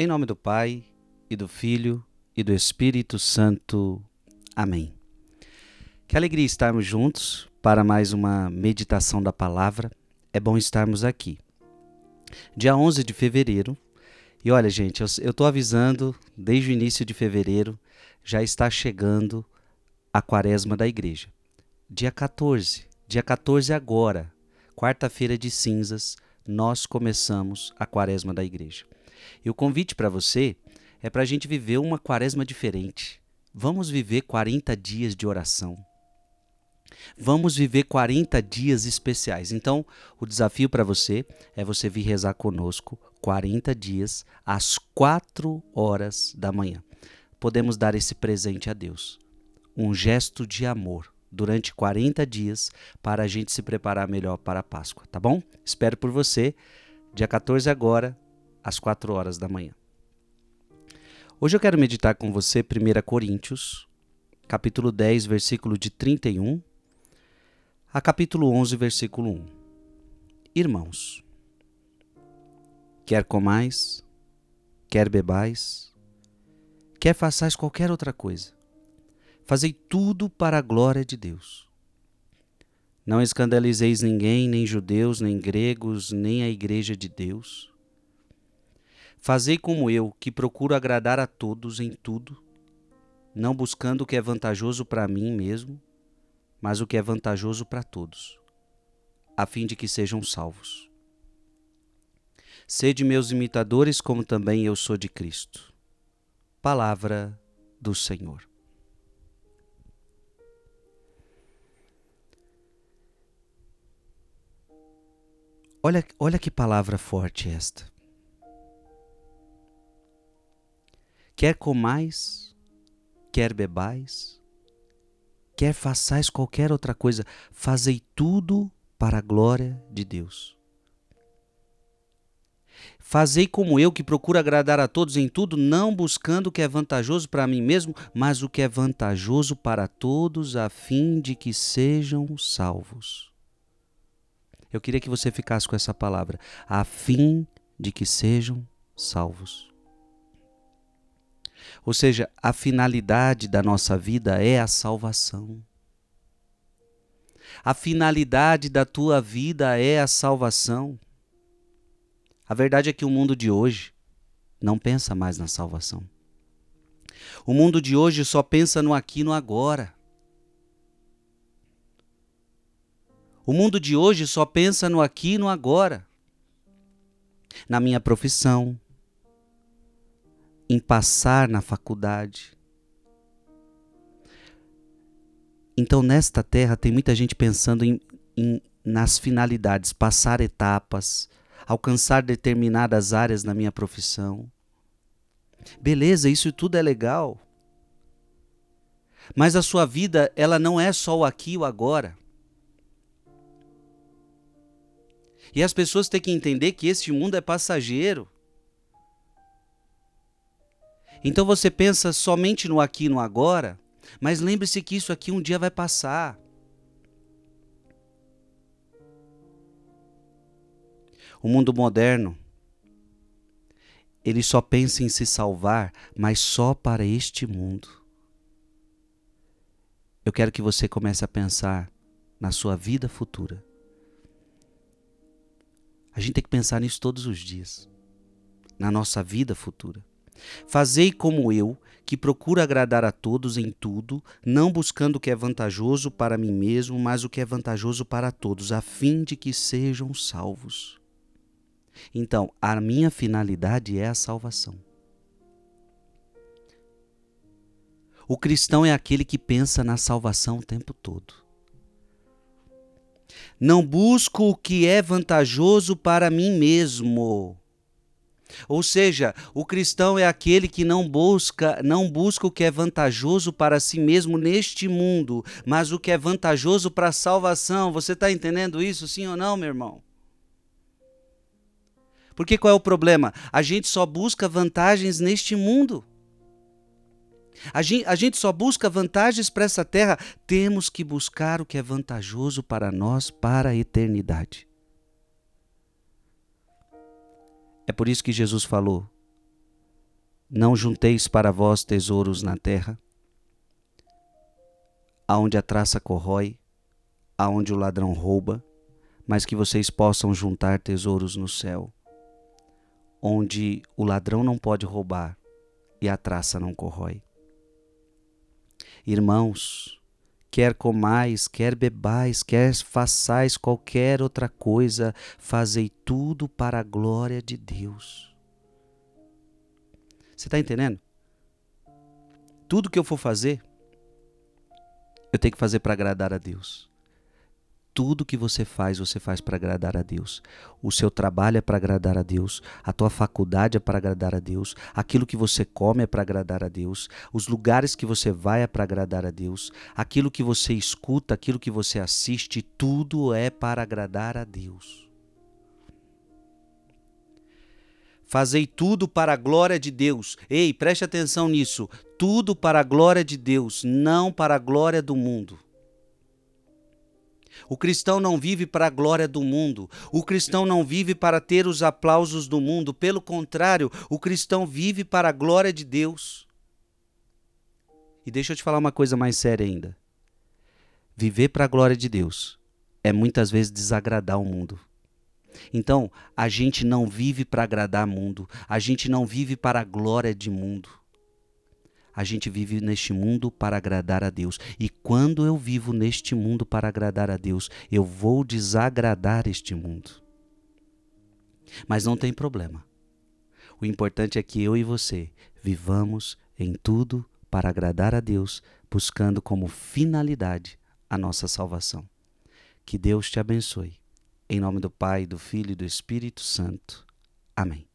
Em nome do Pai, e do Filho, e do Espírito Santo. Amém. Que alegria estarmos juntos para mais uma meditação da palavra. É bom estarmos aqui. Dia 11 de fevereiro. E olha, gente, eu estou avisando desde o início de fevereiro, já está chegando a quaresma da igreja. Dia 14, dia 14 agora, quarta-feira de cinzas, nós começamos a quaresma da igreja. E o convite para você é para a gente viver uma quaresma diferente. Vamos viver 40 dias de oração. Vamos viver 40 dias especiais. Então, o desafio para você é você vir rezar conosco 40 dias às 4 horas da manhã. Podemos dar esse presente a Deus. Um gesto de amor durante 40 dias para a gente se preparar melhor para a Páscoa, tá bom? Espero por você, dia 14 agora, às 4 horas da manhã. Hoje eu quero meditar com você 1 Coríntios, capítulo 10, versículo de 31 a capítulo 11, versículo 1. Irmãos, quer comais, quer bebais, quer façais qualquer outra coisa, fazei tudo para a glória de Deus. Não escandalizeis ninguém, nem judeus, nem gregos, nem a igreja de Deus. Fazei como eu, que procuro agradar a todos em tudo, não buscando o que é vantajoso para mim mesmo, mas o que é vantajoso para todos, a fim de que sejam salvos. Sede meus imitadores, como também eu sou de Cristo. Palavra do Senhor. Olha, olha que palavra forte esta. Quer comais, quer bebais, quer façais qualquer outra coisa, fazei tudo para a glória de Deus. Fazei como eu, que procuro agradar a todos em tudo, não buscando o que é vantajoso para mim mesmo, mas o que é vantajoso para todos, a fim de que sejam salvos. Eu queria que você ficasse com essa palavra, a fim de que sejam salvos. Ou seja, a finalidade da nossa vida é a salvação. A finalidade da tua vida é a salvação. A verdade é que o mundo de hoje não pensa mais na salvação. O mundo de hoje só pensa no aqui e no agora. O mundo de hoje só pensa no aqui e no agora. Na minha profissão, em passar na faculdade. Então, nesta terra, tem muita gente pensando em, em, nas finalidades, passar etapas, alcançar determinadas áreas na minha profissão. Beleza, isso tudo é legal. Mas a sua vida, ela não é só o aqui e o agora. E as pessoas têm que entender que este mundo é passageiro. Então você pensa somente no aqui e no agora, mas lembre-se que isso aqui um dia vai passar. O mundo moderno, ele só pensa em se salvar, mas só para este mundo. Eu quero que você comece a pensar na sua vida futura. A gente tem que pensar nisso todos os dias, na nossa vida futura. Fazei como eu, que procuro agradar a todos em tudo, não buscando o que é vantajoso para mim mesmo, mas o que é vantajoso para todos, a fim de que sejam salvos. Então, a minha finalidade é a salvação. O cristão é aquele que pensa na salvação o tempo todo. Não busco o que é vantajoso para mim mesmo ou seja, o cristão é aquele que não busca, não busca o que é vantajoso para si mesmo neste mundo, mas o que é vantajoso para a salvação. Você está entendendo isso, sim ou não, meu irmão? Porque qual é o problema? A gente só busca vantagens neste mundo. A gente, a gente só busca vantagens para essa terra. Temos que buscar o que é vantajoso para nós para a eternidade. É por isso que Jesus falou: Não junteis para vós tesouros na terra, aonde a traça corrói, aonde o ladrão rouba, mas que vocês possam juntar tesouros no céu, onde o ladrão não pode roubar e a traça não corrói. Irmãos, quer comais, quer bebais, quer façais qualquer outra coisa, fazei tudo para a glória de Deus. Você está entendendo? Tudo que eu for fazer, eu tenho que fazer para agradar a Deus. Tudo que você faz, você faz para agradar a Deus. O seu trabalho é para agradar a Deus. A tua faculdade é para agradar a Deus. Aquilo que você come é para agradar a Deus. Os lugares que você vai é para agradar a Deus. Aquilo que você escuta, aquilo que você assiste, tudo é para agradar a Deus. Fazei tudo para a glória de Deus. Ei, preste atenção nisso. Tudo para a glória de Deus, não para a glória do mundo. O cristão não vive para a glória do mundo. O cristão não vive para ter os aplausos do mundo. Pelo contrário, o cristão vive para a glória de Deus. E deixa eu te falar uma coisa mais séria ainda. Viver para a glória de Deus é muitas vezes desagradar o mundo. Então, a gente não vive para agradar mundo, a gente não vive para a glória de mundo. A gente vive neste mundo para agradar a Deus. E quando eu vivo neste mundo para agradar a Deus, eu vou desagradar este mundo. Mas não tem problema. O importante é que eu e você vivamos em tudo para agradar a Deus, buscando como finalidade a nossa salvação. Que Deus te abençoe. Em nome do Pai, do Filho e do Espírito Santo. Amém.